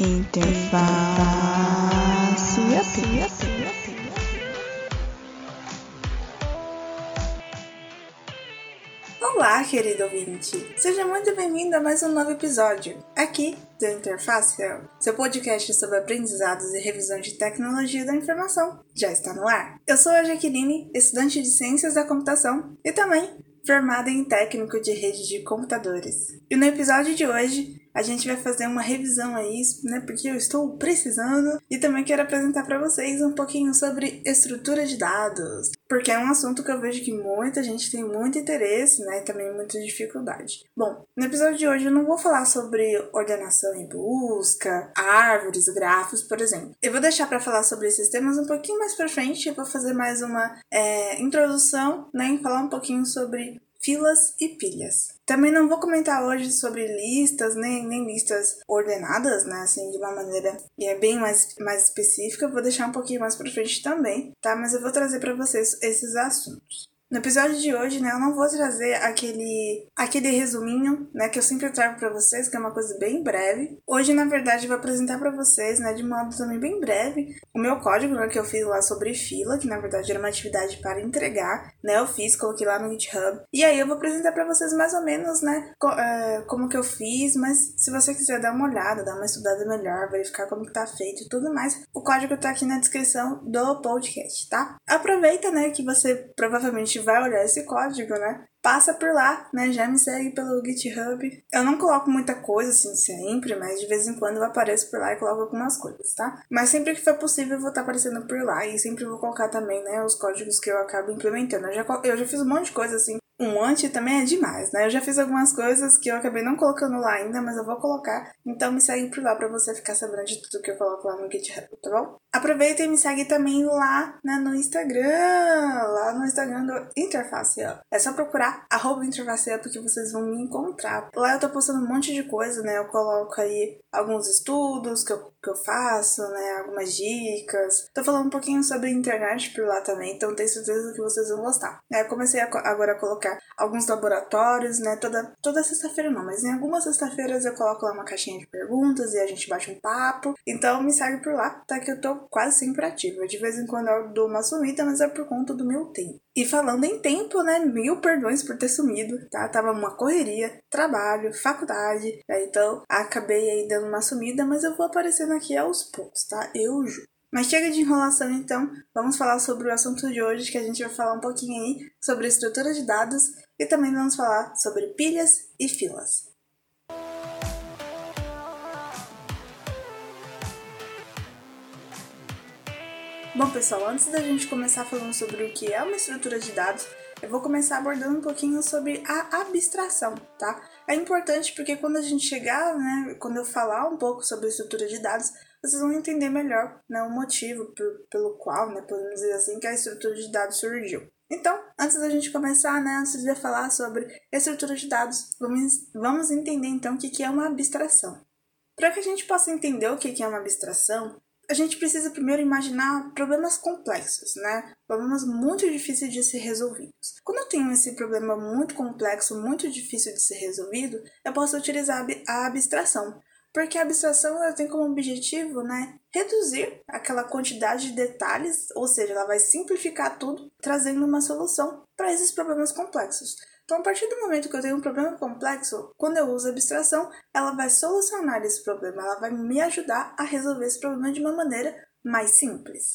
Interface. Olá, querido ouvinte! Seja muito bem-vindo a mais um novo episódio, aqui do Interface, seu podcast sobre aprendizados e revisão de tecnologia da informação. Já está no ar. Eu sou a Jaqueline, estudante de Ciências da Computação e também formada em técnico de rede de computadores. E no episódio de hoje, a gente vai fazer uma revisão a isso, né? Porque eu estou precisando e também quero apresentar para vocês um pouquinho sobre estrutura de dados, porque é um assunto que eu vejo que muita gente tem muito interesse, né? E também muita dificuldade. Bom, no episódio de hoje eu não vou falar sobre ordenação em busca, árvores, grafos, por exemplo. Eu vou deixar para falar sobre esses temas um pouquinho mais para frente. Eu vou fazer mais uma é, introdução, né? E falar um pouquinho sobre filas e pilhas. Também não vou comentar hoje sobre listas, nem, nem listas ordenadas, né, assim, de uma maneira é bem mais, mais específica, vou deixar um pouquinho mais para frente também, tá? Mas eu vou trazer para vocês esses assuntos. No episódio de hoje, né, eu não vou trazer aquele aquele resuminho, né, que eu sempre trago para vocês, que é uma coisa bem breve. Hoje, na verdade, eu vou apresentar para vocês, né, de modo também bem breve, o meu código, né, que eu fiz lá sobre fila, que na verdade era uma atividade para entregar, né, eu fiz, coloquei lá no GitHub. E aí eu vou apresentar para vocês mais ou menos, né, co é, como que eu fiz, mas se você quiser dar uma olhada, dar uma estudada melhor, verificar como que tá feito e tudo mais, o código tá aqui na descrição do podcast, tá? Aproveita, né, que você provavelmente vai olhar esse código, né? Passa por lá, né? Já me segue pelo GitHub. Eu não coloco muita coisa assim sempre, mas de vez em quando eu apareço por lá e coloco algumas coisas, tá? Mas sempre que for possível eu vou estar aparecendo por lá e sempre vou colocar também, né, os códigos que eu acabo implementando. Eu já, eu já fiz um monte de coisa assim um anti também é demais, né? Eu já fiz algumas coisas que eu acabei não colocando lá ainda, mas eu vou colocar. Então me segue por lá para você ficar sabendo de tudo que eu coloco lá no GitHub, tá bom? Aproveita e me segue também lá né, no Instagram, lá no Instagram do Interface Up. É só procurar arroba Interface Up que vocês vão me encontrar. Lá eu tô postando um monte de coisa, né? Eu coloco aí alguns estudos que eu, que eu faço, né? Algumas dicas. Tô falando um pouquinho sobre internet por lá também, então tenho certeza que vocês vão gostar. Eu comecei a, agora a colocar alguns laboratórios, né? Toda, toda sexta-feira não, mas em algumas sexta-feiras eu coloco lá uma caixinha de perguntas e a gente bate um papo. Então me segue por lá, tá? Que eu tô quase sempre ativa. De vez em quando eu dou uma sumida, mas é por conta do meu tempo. E falando em tempo, né? Mil perdões por ter sumido, tá? Tava uma correria, trabalho, faculdade, né? então acabei aí dando uma sumida, mas eu vou aparecendo aqui aos poucos, tá? Eu juro. Mas chega de enrolação então, vamos falar sobre o assunto de hoje, que a gente vai falar um pouquinho aí sobre estrutura de dados e também vamos falar sobre pilhas e filas. Bom, pessoal, antes da gente começar falando sobre o que é uma estrutura de dados, eu vou começar abordando um pouquinho sobre a abstração, tá? É importante porque quando a gente chegar, né, quando eu falar um pouco sobre estrutura de dados, vocês vão entender melhor né, o motivo por, pelo qual, né, podemos dizer assim, que a estrutura de dados surgiu. Então, antes da gente começar, né, antes de falar sobre estrutura de dados, vamos, vamos entender então o que é uma abstração. Para que a gente possa entender o que é uma abstração, a gente precisa primeiro imaginar problemas complexos, né? Problemas muito difíceis de ser resolvidos. Quando eu tenho esse problema muito complexo, muito difícil de ser resolvido, eu posso utilizar a abstração. Porque a abstração ela tem como objetivo, né, reduzir aquela quantidade de detalhes, ou seja, ela vai simplificar tudo, trazendo uma solução para esses problemas complexos. Então, a partir do momento que eu tenho um problema complexo, quando eu uso abstração, ela vai solucionar esse problema, ela vai me ajudar a resolver esse problema de uma maneira mais simples.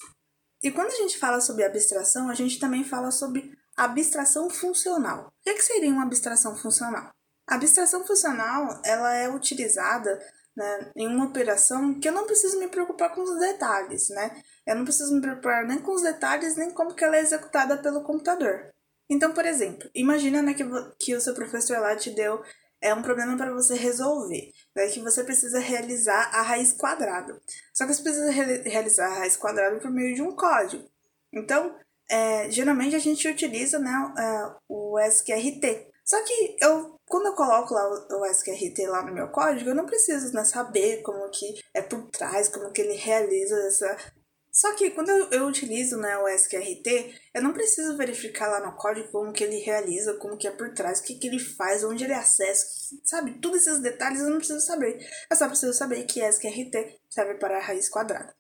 E quando a gente fala sobre abstração, a gente também fala sobre abstração funcional. O que, é que seria uma abstração funcional? A abstração funcional ela é utilizada né, em uma operação que eu não preciso me preocupar com os detalhes, né? Eu não preciso me preocupar nem com os detalhes, nem como que ela é executada pelo computador. Então, por exemplo, imagina né, que, que o seu professor lá te deu é um problema para você resolver, né, que você precisa realizar a raiz quadrada. Só que você precisa re realizar a raiz quadrada por meio de um código. Então, é, geralmente a gente utiliza né, o SQRT. Só que eu, quando eu coloco lá o, SQRT lá no meu código, eu não preciso né, saber como que é por trás, como que ele realiza essa Só que quando eu, eu, utilizo né, o SQRT, eu não preciso verificar lá no código como que ele realiza, como que é por trás, o que, que ele faz, onde ele acessa, sabe? Todos esses detalhes eu não preciso saber. Eu só preciso saber que SQRT serve para a raiz quadrada.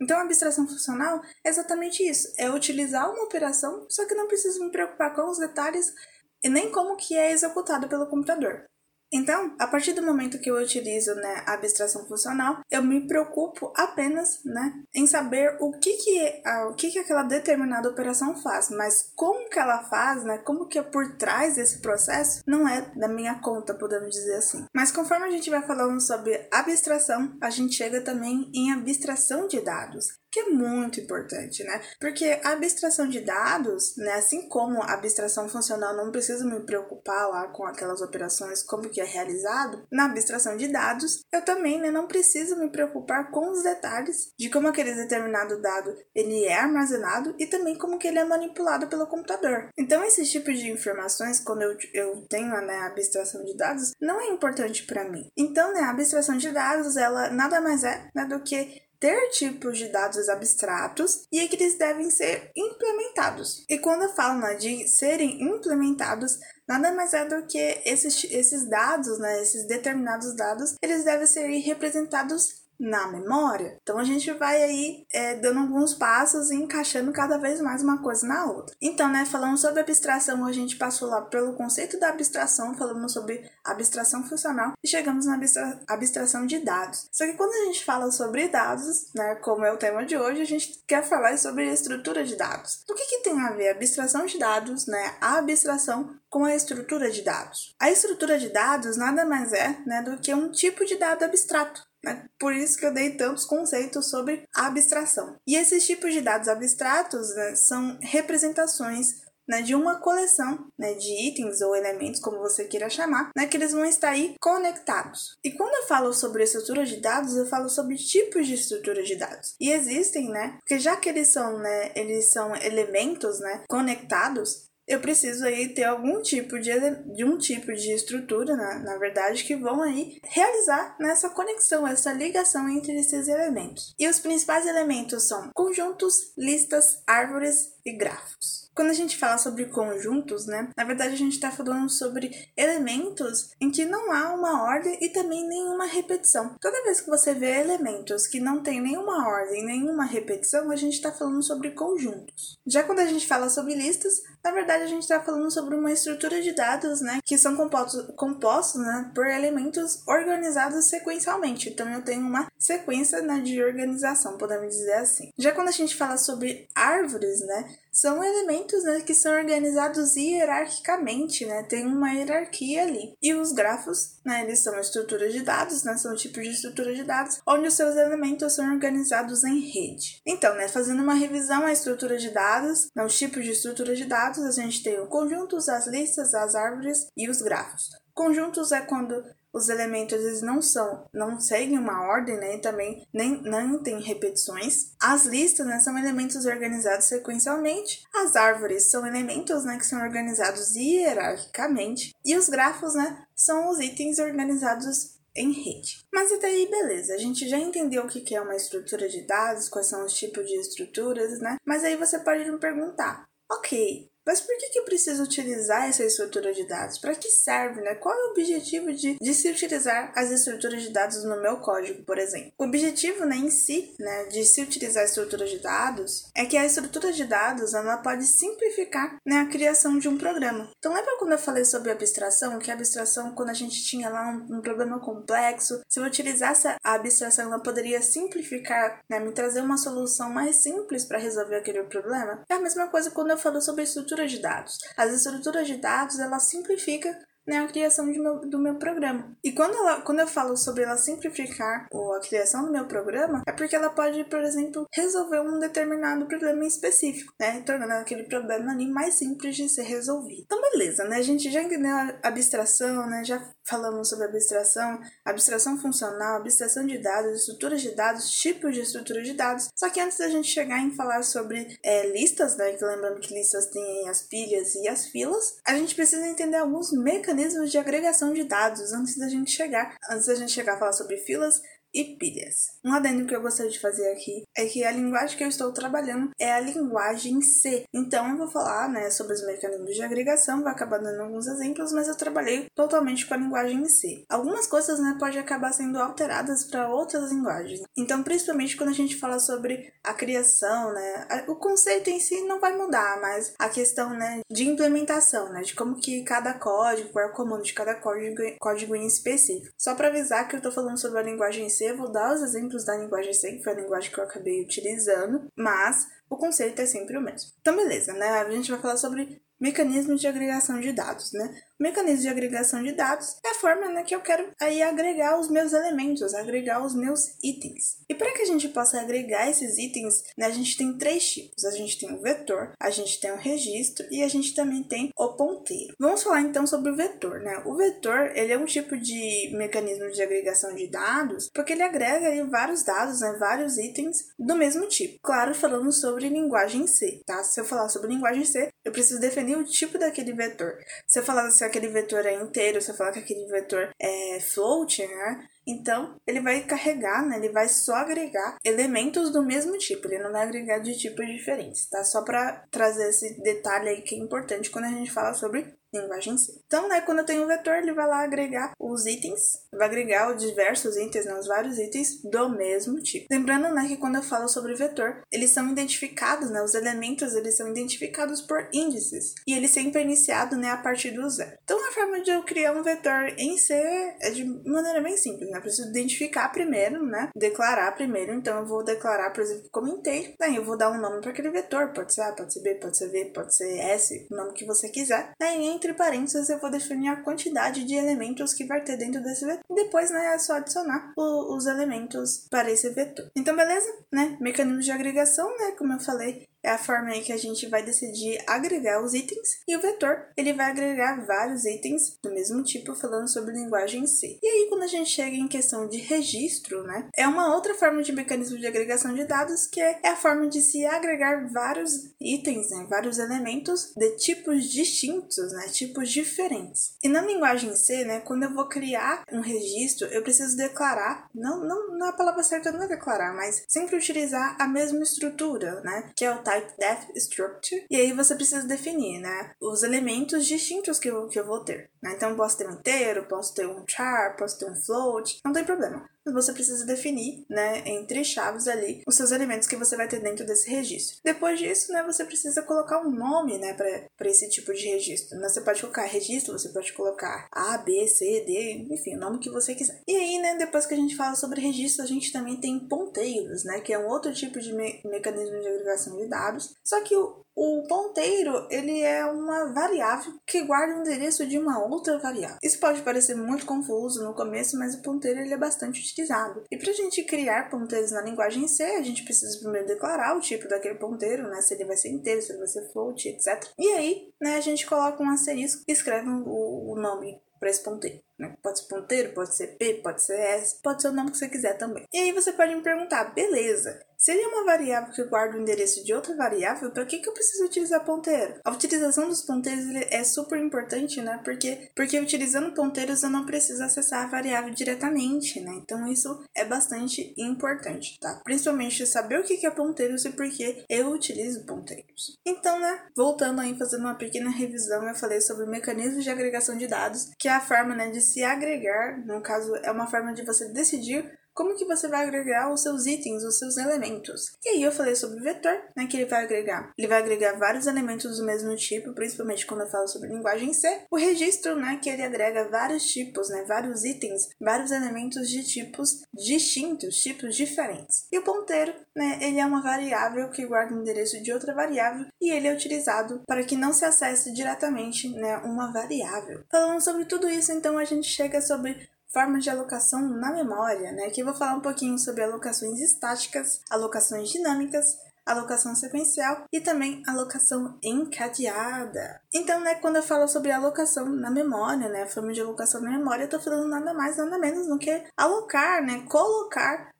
Então, a abstração funcional é exatamente isso. É utilizar uma operação, só que não preciso me preocupar com os detalhes e nem como que é executado pelo computador. Então, a partir do momento que eu utilizo né, a abstração funcional, eu me preocupo apenas né, em saber o que que, a, o que que aquela determinada operação faz, mas como que ela faz, né, como que é por trás desse processo, não é da minha conta, podemos dizer assim. Mas conforme a gente vai falando sobre abstração, a gente chega também em abstração de dados que é muito importante, né? Porque a abstração de dados, né, assim como a abstração funcional não precisa me preocupar lá com aquelas operações como que é realizado, na abstração de dados, eu também né, não preciso me preocupar com os detalhes de como aquele determinado dado ele é armazenado e também como que ele é manipulado pelo computador. Então, esse tipo de informações, quando eu, eu tenho né, a abstração de dados, não é importante para mim. Então, né, a abstração de dados, ela nada mais é né, do que ter tipos de dados abstratos e é que eles devem ser implementados. E quando eu falo né, de serem implementados, nada mais é do que esses, esses dados, né, esses determinados dados, eles devem ser representados na memória. Então a gente vai aí é, dando alguns passos e encaixando cada vez mais uma coisa na outra. Então, né, falando sobre abstração, a gente passou lá pelo conceito da abstração, falamos sobre abstração funcional e chegamos na abstra abstração de dados. Só que quando a gente fala sobre dados, né, como é o tema de hoje, a gente quer falar sobre a estrutura de dados. O que, que tem a ver a abstração de dados, né, a abstração com a estrutura de dados? A estrutura de dados nada mais é né, do que um tipo de dado abstrato. Né? Por isso que eu dei tantos conceitos sobre abstração. E esses tipos de dados abstratos né, são representações né, de uma coleção né, de itens ou elementos, como você queira chamar, né, que eles vão estar aí conectados. E quando eu falo sobre estrutura de dados, eu falo sobre tipos de estrutura de dados. E existem, né, porque já que eles são, né, eles são elementos, né, conectados, eu preciso aí ter algum tipo de, de um tipo de estrutura, na, na verdade, que vão aí realizar nessa conexão, essa ligação entre esses elementos. E os principais elementos são conjuntos, listas, árvores e grafos. Quando a gente fala sobre conjuntos, né, na verdade a gente está falando sobre elementos em que não há uma ordem e também nenhuma repetição. Toda vez que você vê elementos que não tem nenhuma ordem, nenhuma repetição, a gente está falando sobre conjuntos. Já quando a gente fala sobre listas, na verdade a gente está falando sobre uma estrutura de dados, né, que são compostos, compostos, né, por elementos organizados sequencialmente. Então eu tenho uma sequência né, de organização, podemos dizer assim. Já quando a gente fala sobre árvores, né, são elementos né, que são organizados hierarquicamente, né? Tem uma hierarquia ali. E os grafos, né, eles são estruturas de dados, né? São tipos de estrutura de dados, onde os seus elementos são organizados em rede. Então, né, fazendo uma revisão à estrutura de dados, né, os tipos de estrutura de dados, a gente tem o conjuntos, as listas, as árvores e os grafos. Conjuntos é quando os elementos eles não são, não seguem uma ordem, né? E também nem, nem tem repetições. As listas, né, são elementos organizados sequencialmente. As árvores são elementos, né, que são organizados hierarquicamente. E os grafos, né, são os itens organizados em rede. Mas até aí, beleza, a gente já entendeu o que é uma estrutura de dados, quais são os tipos de estruturas, né? Mas aí você pode me perguntar, ok, mas por que, que eu preciso utilizar essa estrutura de dados? Para que serve, né? Qual é o objetivo de, de se utilizar as estruturas de dados no meu código, por exemplo? O objetivo, né, em si, né, de se utilizar a estrutura de dados é que a estrutura de dados ela pode simplificar né, a criação de um programa. Então, lembra quando eu falei sobre abstração? Que a abstração, quando a gente tinha lá um, um problema complexo, se eu utilizasse a abstração, ela poderia simplificar, né, me trazer uma solução mais simples para resolver aquele problema? É a mesma coisa quando eu falo sobre estrutura estrutura de dados. As estruturas de dados, ela simplifica né, a criação meu, do meu programa. E quando, ela, quando eu falo sobre ela simplificar ou a criação do meu programa, é porque ela pode, por exemplo, resolver um determinado problema específico, né, tornando aquele problema ali mais simples de ser resolvido. Então, beleza, né, a gente já entendeu a abstração, né, já falamos sobre abstração, abstração funcional, abstração de dados, estruturas de dados, tipos de estrutura de dados. Só que antes da gente chegar em falar sobre é, listas, né, que lembrando que listas têm as pilhas e as filas, a gente precisa entender alguns mecanismos de agregação de dados antes da gente chegar. Antes da gente chegar a falar sobre filas, e pilhas. Um adendo que eu gostaria de fazer aqui é que a linguagem que eu estou trabalhando é a linguagem C. Então eu vou falar né, sobre os mecanismos de agregação, vou acabar dando alguns exemplos, mas eu trabalhei totalmente com a linguagem C. Algumas coisas né, podem acabar sendo alteradas para outras linguagens. Então, principalmente quando a gente fala sobre a criação, né, o conceito em si não vai mudar, mas a questão né, de implementação, né, de como que cada código, qual é o comando de cada código, código em específico. Só para avisar que eu estou falando sobre a linguagem C, eu vou dar os exemplos da linguagem C, que foi a linguagem que eu acabei utilizando, mas o conceito é sempre o mesmo. Então, beleza, né? A gente vai falar sobre mecanismos de agregação de dados, né? Mecanismo de agregação de dados é a forma né, que eu quero aí agregar os meus elementos, agregar os meus itens. E para que a gente possa agregar esses itens, né, a gente tem três tipos. A gente tem o vetor, a gente tem o registro e a gente também tem o ponteiro. Vamos falar então sobre o vetor, né? O vetor, ele é um tipo de mecanismo de agregação de dados, porque ele agrega aí vários dados, né, vários itens do mesmo tipo. Claro, falando sobre linguagem C, tá? Se eu falar sobre linguagem C, eu preciso definir o tipo daquele vetor. Se eu falar se aquele vetor é inteiro, se eu falar que aquele vetor é float, né? Então, ele vai carregar, né? Ele vai só agregar elementos do mesmo tipo, ele não vai agregar de tipos diferentes, tá? Só para trazer esse detalhe aí que é importante quando a gente fala sobre linguagem C. Então, né, quando eu tenho um vetor, ele vai lá agregar os itens, vai agregar os diversos itens, né, os vários itens do mesmo tipo. Lembrando, né, que quando eu falo sobre vetor, eles são identificados, né, os elementos, eles são identificados por índices, e ele sempre é iniciado, né, a partir do zero. Então, a forma de eu criar um vetor em C é de maneira bem simples, né, eu preciso identificar primeiro, né, declarar primeiro, então eu vou declarar, por exemplo, como inteiro, daí eu vou dar um nome para aquele vetor, pode ser A, pode ser B, pode ser V, pode ser S, o nome que você quiser, daí entre parênteses eu vou definir a quantidade de elementos que vai ter dentro desse vetor. Depois, né, é só adicionar o, os elementos para esse vetor. Então, beleza? Né? Mecanismo de agregação, né? Como eu falei, é a forma aí que a gente vai decidir agregar os itens e o vetor ele vai agregar vários itens do mesmo tipo falando sobre linguagem C. E aí quando a gente chega em questão de registro, né, é uma outra forma de mecanismo de agregação de dados que é, a forma de se agregar vários itens, né, vários elementos de tipos distintos, né, tipos diferentes. E na linguagem C, né, quando eu vou criar um registro, eu preciso declarar, não, não, não a palavra certa não é declarar, mas sempre utilizar a mesma estrutura, né, que é o type def structure. E aí você precisa definir, né, os elementos distintos que eu, que eu vou ter. Né? Então, posso ter um inteiro, posso ter um char, posso ter um float, não tem problema você precisa definir, né, entre chaves ali, os seus elementos que você vai ter dentro desse registro. Depois disso, né, você precisa colocar um nome, né, para esse tipo de registro. Né? Você pode colocar registro, você pode colocar A, B, C, D, enfim, o nome que você quiser. E aí, né, depois que a gente fala sobre registro, a gente também tem ponteiros, né, que é um outro tipo de me mecanismo de agregação de dados. Só que o, o ponteiro, ele é uma variável que guarda o endereço de uma outra variável. Isso pode parecer muito confuso no começo, mas o ponteiro ele é bastante utilizado. E para a gente criar ponteiros na linguagem C, a gente precisa primeiro declarar o tipo daquele ponteiro, né? Se ele vai ser inteiro, se ele vai ser float, etc. E aí, né, a gente coloca um asterisco e escreve o, o nome para esse ponteiro. Né? Pode ser ponteiro, pode ser P, pode ser S, pode ser o nome que você quiser também. E aí você pode me perguntar, beleza, se ele é uma variável que guarda o endereço de outra variável, para que, que eu preciso utilizar ponteiro? A utilização dos ponteiros é super importante, né? Porque, porque utilizando ponteiros eu não preciso acessar a variável diretamente, né? Então isso é bastante importante, tá? Principalmente saber o que é ponteiros e por que eu utilizo ponteiros. Então, né? Voltando aí, fazendo uma pequena revisão, eu falei sobre mecanismos de agregação de dados, que é a forma né, de se agregar, no caso, é uma forma de você decidir como que você vai agregar os seus itens, os seus elementos. E aí eu falei sobre o vetor, né, que ele vai agregar. Ele vai agregar vários elementos do mesmo tipo, principalmente quando eu falo sobre linguagem C. O registro, né, que ele agrega vários tipos, né, vários itens, vários elementos de tipos distintos, tipos diferentes. E o ponteiro, né, ele é uma variável que guarda o endereço de outra variável e ele é utilizado para que não se acesse diretamente, né, uma variável. Falando sobre tudo isso, então a gente chega sobre formas de alocação na memória, né? Aqui eu vou falar um pouquinho sobre alocações estáticas, alocações dinâmicas, alocação sequencial e também alocação encadeada. Então, né, quando eu falo sobre alocação na memória, né, forma de alocação na memória, eu tô falando nada mais, nada menos do que alocar, né, colocar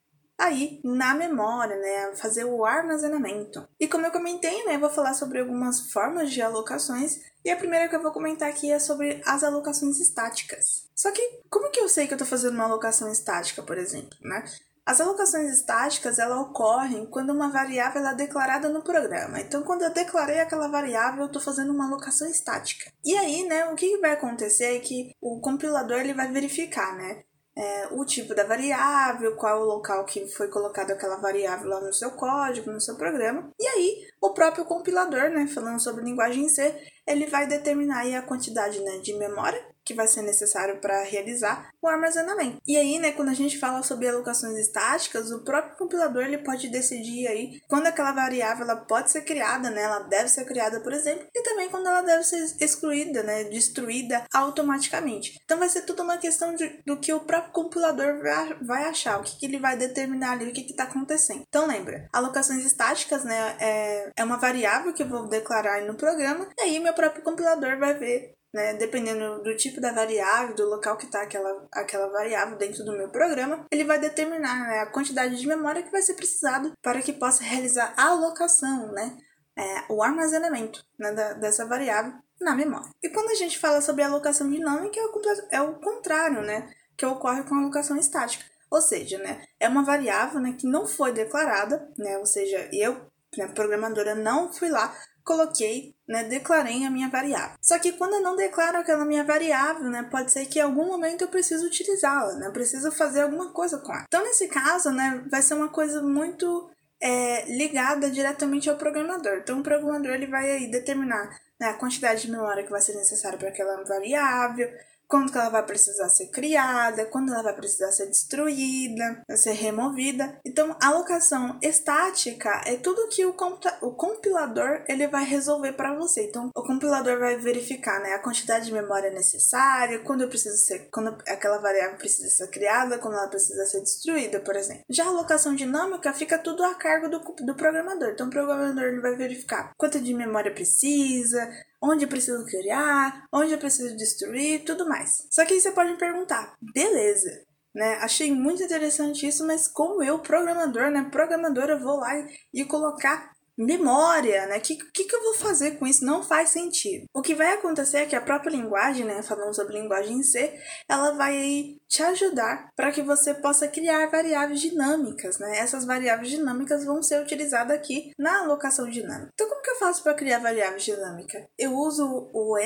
aí na memória, né, fazer o armazenamento. E como eu comentei, né, vou falar sobre algumas formas de alocações e a primeira que eu vou comentar aqui é sobre as alocações estáticas. Só que como que eu sei que eu estou fazendo uma alocação estática, por exemplo, né? As alocações estáticas ela ocorrem quando uma variável é declarada no programa. Então, quando eu declarei aquela variável, eu estou fazendo uma alocação estática. E aí, né, o que vai acontecer é que o compilador ele vai verificar, né? É, o tipo da variável, qual o local que foi colocado aquela variável lá no seu código, no seu programa. E aí, o próprio compilador, né, falando sobre linguagem C, ele vai determinar a quantidade né, de memória que vai ser necessário para realizar o armazenamento. E aí, né, quando a gente fala sobre alocações estáticas, o próprio compilador ele pode decidir aí quando aquela variável ela pode ser criada, né, ela deve ser criada, por exemplo, e também quando ela deve ser excluída, né, destruída automaticamente. Então vai ser tudo uma questão de, do que o próprio compilador vai, achar, o que, que ele vai determinar ali, o que está acontecendo. Então lembra, alocações estáticas, né, é, é uma variável que eu vou declarar no programa, e aí meu próprio compilador vai ver né, dependendo do tipo da variável, do local que está aquela, aquela variável dentro do meu programa, ele vai determinar né, a quantidade de memória que vai ser precisado para que possa realizar a alocação, né, é, o armazenamento né, da, dessa variável na memória. E quando a gente fala sobre alocação dinâmica, é o, é o contrário, né, que ocorre com a alocação estática. Ou seja, né, é uma variável né, que não foi declarada, né, ou seja, eu, né, programadora, não fui lá coloquei, né, declarei a minha variável. Só que quando eu não declaro aquela minha variável, né, pode ser que em algum momento eu preciso utilizá-la, né, preciso fazer alguma coisa com ela. Então, nesse caso, né, vai ser uma coisa muito é, ligada diretamente ao programador. Então, o programador ele vai aí determinar né, a quantidade de memória que vai ser necessária para aquela variável, quando que ela vai precisar ser criada, quando ela vai precisar ser destruída, ser removida. Então, a alocação estática é tudo que o, o compilador ele vai resolver para você. Então, o compilador vai verificar né, a quantidade de memória necessária, quando eu preciso ser, quando aquela variável precisa ser criada, quando ela precisa ser destruída, por exemplo. Já a alocação dinâmica fica tudo a cargo do, do programador. Então, o programador ele vai verificar quanto de memória precisa, onde eu preciso criar, onde eu preciso destruir, tudo mais. Só que aí você pode me perguntar, beleza, né? Achei muito interessante isso, mas como eu, programador, né, programadora, vou lá e colocar memória, né? O que, que, que, eu vou fazer com isso? Não faz sentido. O que vai acontecer é que a própria linguagem, né? Falando sobre linguagem em C, ela vai te ajudar para que você possa criar variáveis dinâmicas, né? Essas variáveis dinâmicas vão ser utilizadas aqui na alocação dinâmica. Então, como que eu faço para criar variáveis dinâmicas? Eu uso o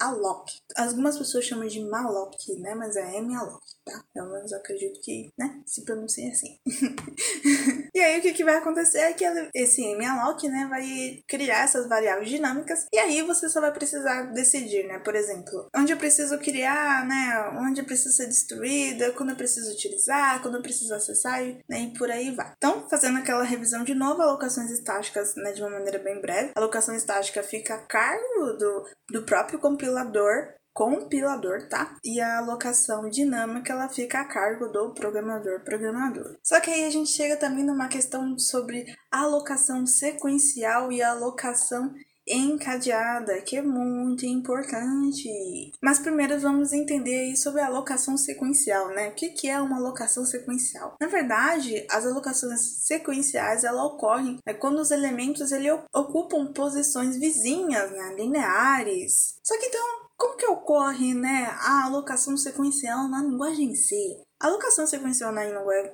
malloc. Algumas pessoas chamam de malloc, né? Mas é malloc, tá? Pelo menos eu acredito que, né? Se pronuncia assim. e aí, o que, que vai acontecer é que esse malloc né, vai criar essas variáveis dinâmicas e aí você só vai precisar decidir, né, por exemplo, onde eu preciso criar, né, onde precisa ser destruída, quando eu preciso utilizar, quando eu preciso acessar, né, e por aí vai. Então, fazendo aquela revisão de novo, alocações estáticas, né, de uma maneira bem breve, a alocação estática fica a cargo do, do próprio compilador compilador, tá? E a alocação dinâmica ela fica a cargo do programador programador. Só que aí a gente chega também numa questão sobre alocação sequencial e alocação encadeada, que é muito importante. Mas primeiro vamos entender aí sobre a alocação sequencial, né? O que, é uma alocação sequencial? Na verdade, as alocações sequenciais ela ocorrem né, quando os elementos ele, ocupam posições vizinhas, né, lineares. Só que então como que ocorre né, a alocação sequencial na linguagem C? A alocação sequencial na,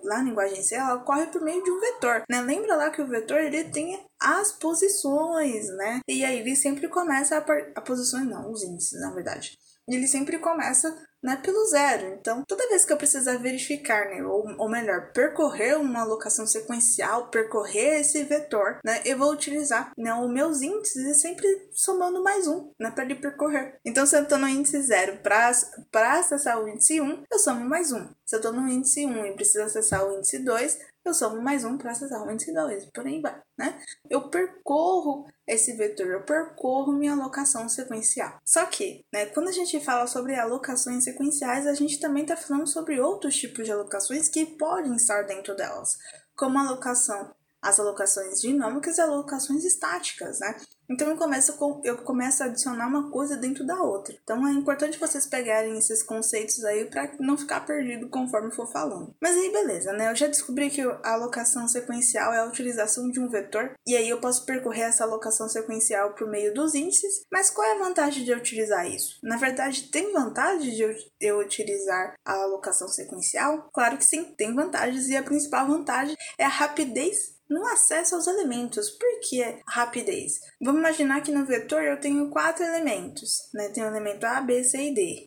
na linguagem C ela ocorre por meio de um vetor, né? Lembra lá que o vetor ele tem as posições, né? E aí ele sempre começa a, a posições, não, os índices, na verdade. Ele sempre começa né, pelo zero. Então, toda vez que eu precisar verificar, né, ou, ou melhor, percorrer uma alocação sequencial, percorrer esse vetor, né, eu vou utilizar né, os meus índices sempre somando mais um né, para ele percorrer. Então, se eu estou no índice zero para acessar o índice 1, eu somo mais um. Se eu estou no índice 1 e preciso acessar o índice 2, eu somo mais um para acessar o índice 2, por aí vai, né? Eu percorro esse vetor, eu percorro minha alocação sequencial. Só que, né, quando a gente fala sobre alocações sequenciais, a gente também está falando sobre outros tipos de alocações que podem estar dentro delas, como alocação as alocações dinâmicas e alocações estáticas, né? Então eu começo, com, eu começo a adicionar uma coisa dentro da outra. Então é importante vocês pegarem esses conceitos aí para não ficar perdido conforme for falando. Mas aí beleza, né? Eu já descobri que a alocação sequencial é a utilização de um vetor e aí eu posso percorrer essa alocação sequencial por meio dos índices. Mas qual é a vantagem de eu utilizar isso? Na verdade, tem vantagem de eu, eu utilizar a alocação sequencial? Claro que sim, tem vantagens e a principal vantagem é a rapidez no acesso aos elementos. Por que rapidez? Vamos imaginar que no vetor eu tenho quatro elementos, né? Tem o elemento A, B, C e D.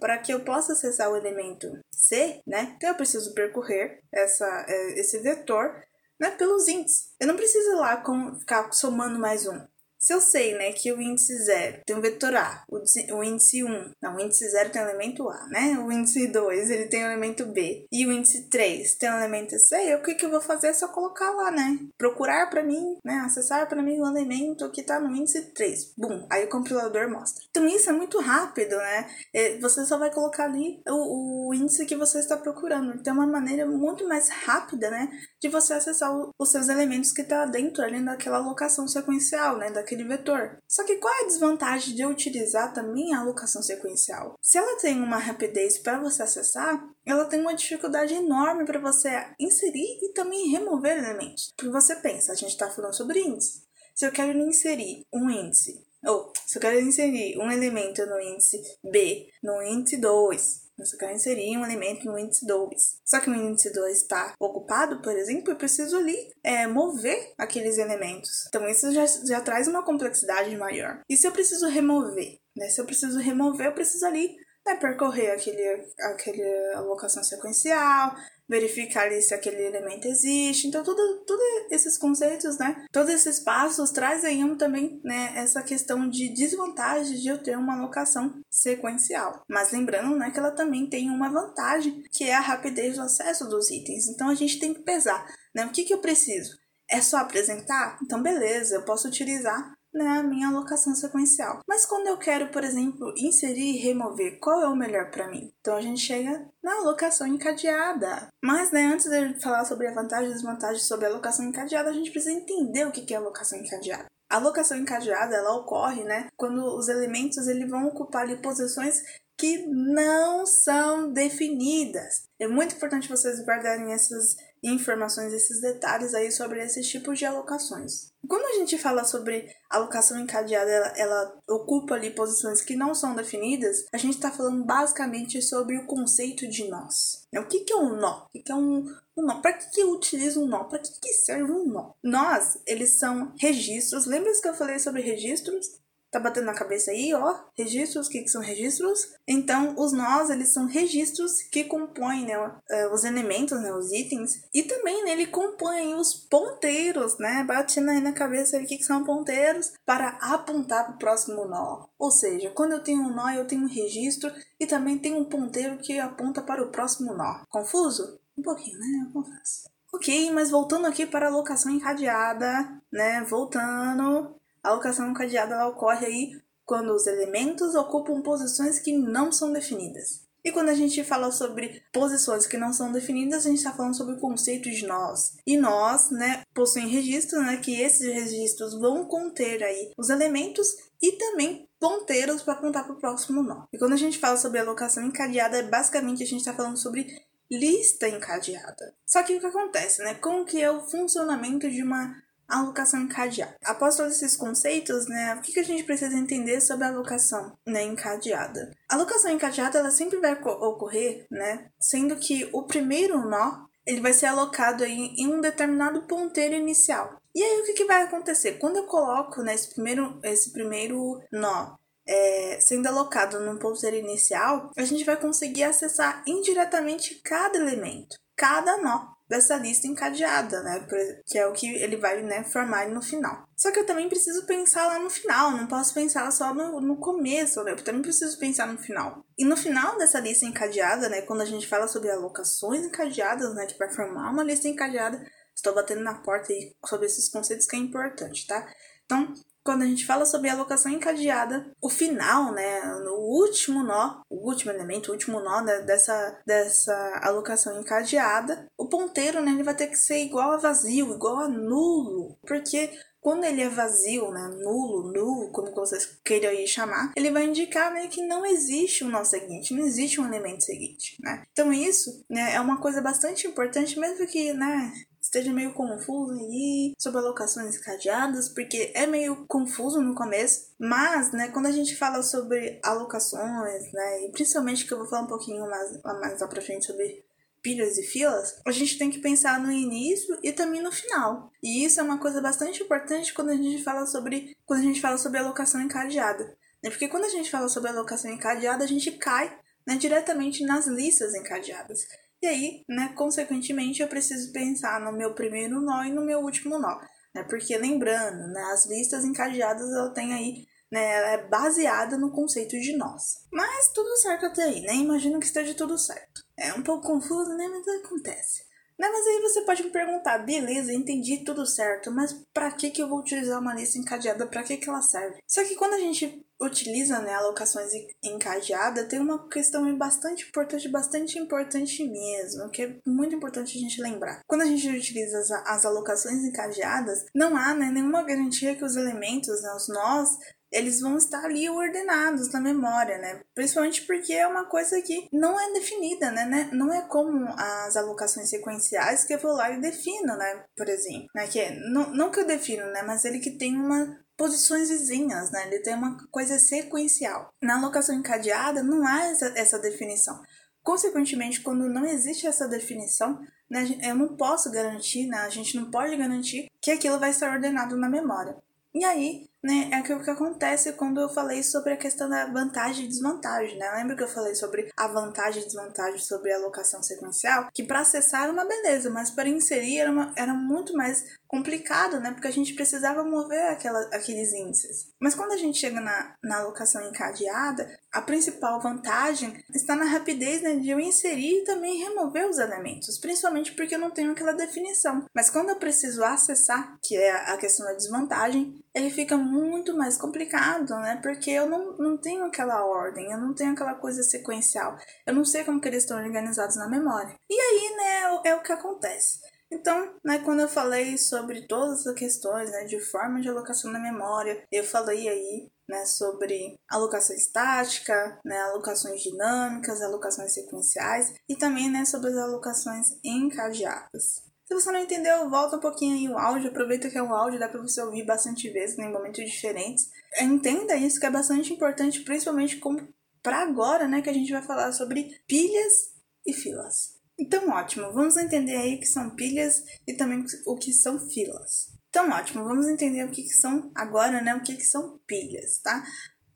Para que eu possa acessar o elemento C, né? Então eu preciso percorrer essa, é, esse vetor né, pelos índices. Eu não preciso ir lá com, ficar somando mais um. Se eu sei, né, que o índice 0 tem um vetor A, o, índice 1, um, não, o índice 0 tem o elemento A, né? O índice 2, ele tem o elemento B. E o índice 3 tem o elemento C, o que, que eu vou fazer é só colocar lá, né? Procurar para mim, né, acessar para mim o elemento que tá no índice 3. Bum, aí o compilador mostra. Então isso é muito rápido, né? É, você só vai colocar ali o, o índice que você está procurando. Então é uma maneira muito mais rápida, né, de você acessar o, os seus elementos que tá dentro ali daquela alocação sequencial, né, daquele aquele vetor. Só que qual é a desvantagem de utilizar também a alocação sequencial? Se ela tem uma rapidez para você acessar, ela tem uma dificuldade enorme para você inserir e também remover elementos. Porque você pensa, a gente está falando sobre índice. Se eu quero inserir um índice, ou se eu quero inserir um elemento no índice B, no índice 2, você quer inserir um elemento no índice 2. Só que o índice 2 está ocupado, por exemplo, eu preciso ali é, mover aqueles elementos. Então isso já, já traz uma complexidade maior. E se eu preciso remover? Né? Se eu preciso remover, eu preciso ali né, percorrer aquele, aquele alocação sequencial, verificar ali se aquele elemento existe. Então, tudo, tudo esses conceitos, né? Todos esses passos trazem também, né, essa questão de desvantagem de eu ter uma alocação sequencial. Mas lembrando, né, que ela também tem uma vantagem, que é a rapidez do acesso dos itens. Então, a gente tem que pesar, né? O que, que eu preciso? É só apresentar? Então, beleza, eu posso utilizar né, a minha alocação sequencial. Mas quando eu quero, por exemplo, inserir e remover, qual é o melhor para mim? Então a gente chega na alocação encadeada. Mas, né, antes de falar sobre a vantagem e desvantagem sobre a alocação encadeada, a gente precisa entender o que é alocação encadeada. A alocação encadeada, ela ocorre, né, quando os elementos eles vão ocupar ali, posições que não são definidas. É muito importante vocês guardarem essas informações, esses detalhes aí sobre esses tipos de alocações. Quando a gente fala sobre alocação encadeada, ela, ela ocupa ali posições que não são definidas, a gente está falando basicamente sobre o conceito de nós. O que, que é um nó? O que, que é um, um nó? Para que, que eu utilizo um nó? Para que, que serve um nó? Nós, eles são registros. Lembra que eu falei sobre registros? Tá batendo na cabeça aí, ó, registros, o que, que são registros? Então, os nós, eles são registros que compõem né, é, os elementos, né, os itens, e também né, ele compõe os ponteiros, né, batendo aí na cabeça o que, que são ponteiros, para apontar para o próximo nó. Ou seja, quando eu tenho um nó, eu tenho um registro e também tenho um ponteiro que aponta para o próximo nó. Confuso? Um pouquinho, né, eu confesso. Ok, mas voltando aqui para a locação encadeada, né, voltando, a alocação encadeada ocorre aí quando os elementos ocupam posições que não são definidas. E quando a gente fala sobre posições que não são definidas, a gente está falando sobre o conceito de nós. E nós, né, possuem registros, né, que esses registros vão conter aí os elementos e também ponteiros para apontar para o próximo nó. E quando a gente fala sobre alocação encadeada, basicamente a gente está falando sobre lista encadeada. Só que o que acontece, né? Como que é o funcionamento de uma alocação encadeada. Após todos esses conceitos, né, o que, que a gente precisa entender sobre a alocação né, encadeada? A alocação encadeada ela sempre vai ocorrer, né, sendo que o primeiro nó ele vai ser alocado aí em um determinado ponteiro inicial. E aí o que, que vai acontecer? Quando eu coloco né, esse, primeiro, esse primeiro nó é, sendo alocado num ponteiro inicial, a gente vai conseguir acessar indiretamente cada elemento, cada nó dessa lista encadeada, né? Que é o que ele vai né, formar no final. Só que eu também preciso pensar lá no final, não posso pensar só no, no começo, né? Eu também preciso pensar no final. E no final dessa lista encadeada, né? Quando a gente fala sobre alocações encadeadas, né? Que vai formar uma lista encadeada, estou batendo na porta aí sobre esses conceitos que é importante, tá? Então, quando a gente fala sobre alocação encadeada, o final, né, no último nó, o último elemento, o último nó dessa, dessa alocação encadeada, o ponteiro, né, ele vai ter que ser igual a vazio, igual a nulo, porque quando ele é vazio, né, nulo, nulo, como vocês queiram chamar, ele vai indicar né, que não existe um nó seguinte, não existe um elemento seguinte, né? Então isso né, é uma coisa bastante importante, mesmo que né, esteja meio confuso aí sobre alocações cadeadas, porque é meio confuso no começo, mas, né, quando a gente fala sobre alocações, né, e principalmente que eu vou falar um pouquinho mais, mais lá pra frente sobre pilhas e filas, a gente tem que pensar no início e também no final. E isso é uma coisa bastante importante quando a gente fala sobre quando a gente fala sobre alocação encadeada. Né? Porque quando a gente fala sobre alocação encadeada, a gente cai né, diretamente nas listas encadeadas. E aí, né, consequentemente, eu preciso pensar no meu primeiro nó e no meu último nó. Né? Porque lembrando, né, as listas encadeadas eu tenho aí né, ela é baseada no conceito de nós. Mas tudo certo até aí, né? Imagino que esteja tudo certo. É um pouco confuso, né? Mas acontece. Né, mas aí você pode me perguntar, beleza, entendi tudo certo, mas para que que eu vou utilizar uma lista encadeada? Para que que ela serve? Só que quando a gente utiliza né, alocações encadeadas, tem uma questão bastante importante, bastante importante mesmo, que é muito importante a gente lembrar. Quando a gente utiliza as, as alocações encadeadas, não há né, nenhuma garantia que os elementos, né, os nós, eles vão estar ali ordenados na memória, né? Principalmente porque é uma coisa que não é definida, né? né? Não é como as alocações sequenciais que eu vou lá e defino, né? Por exemplo, né? Que é, não, não que eu defino, né? Mas ele que tem uma posições vizinhas, né? Ele tem uma coisa sequencial. Na alocação encadeada não há essa, essa definição. Consequentemente, quando não existe essa definição, né, eu não posso garantir, né, a gente não pode garantir que aquilo vai ser ordenado na memória. E aí, né, é aquilo que acontece quando eu falei sobre a questão da vantagem e desvantagem, né? Lembra que eu falei sobre a vantagem e desvantagem sobre a alocação sequencial? Que para acessar era uma beleza, mas para inserir era, uma, era muito mais complicado, né? Porque a gente precisava mover aquela, aqueles índices. Mas quando a gente chega na, na alocação encadeada, a principal vantagem está na rapidez né, de eu inserir e também remover os elementos, principalmente porque eu não tenho aquela definição. Mas quando eu preciso acessar, que é a questão da desvantagem, ele fica muito mais complicado, né? Porque eu não, não tenho aquela ordem, eu não tenho aquela coisa sequencial, eu não sei como que eles estão organizados na memória. E aí, né, é o que acontece. Então, né, quando eu falei sobre todas as questões né, de forma de alocação na memória, eu falei aí né, sobre alocação estática, né, alocações dinâmicas, alocações sequenciais e também né, sobre as alocações encadeadas. Se você não entendeu, volta um pouquinho aí o áudio, aproveita que é um áudio, dá para você ouvir bastante vezes né, em momentos diferentes. Entenda isso que é bastante importante, principalmente para agora, né, que a gente vai falar sobre pilhas e filas. Então, ótimo, vamos entender aí o que são pilhas e também o que são filas. Então, ótimo, vamos entender o que, que são agora, né? O que, que são pilhas, tá?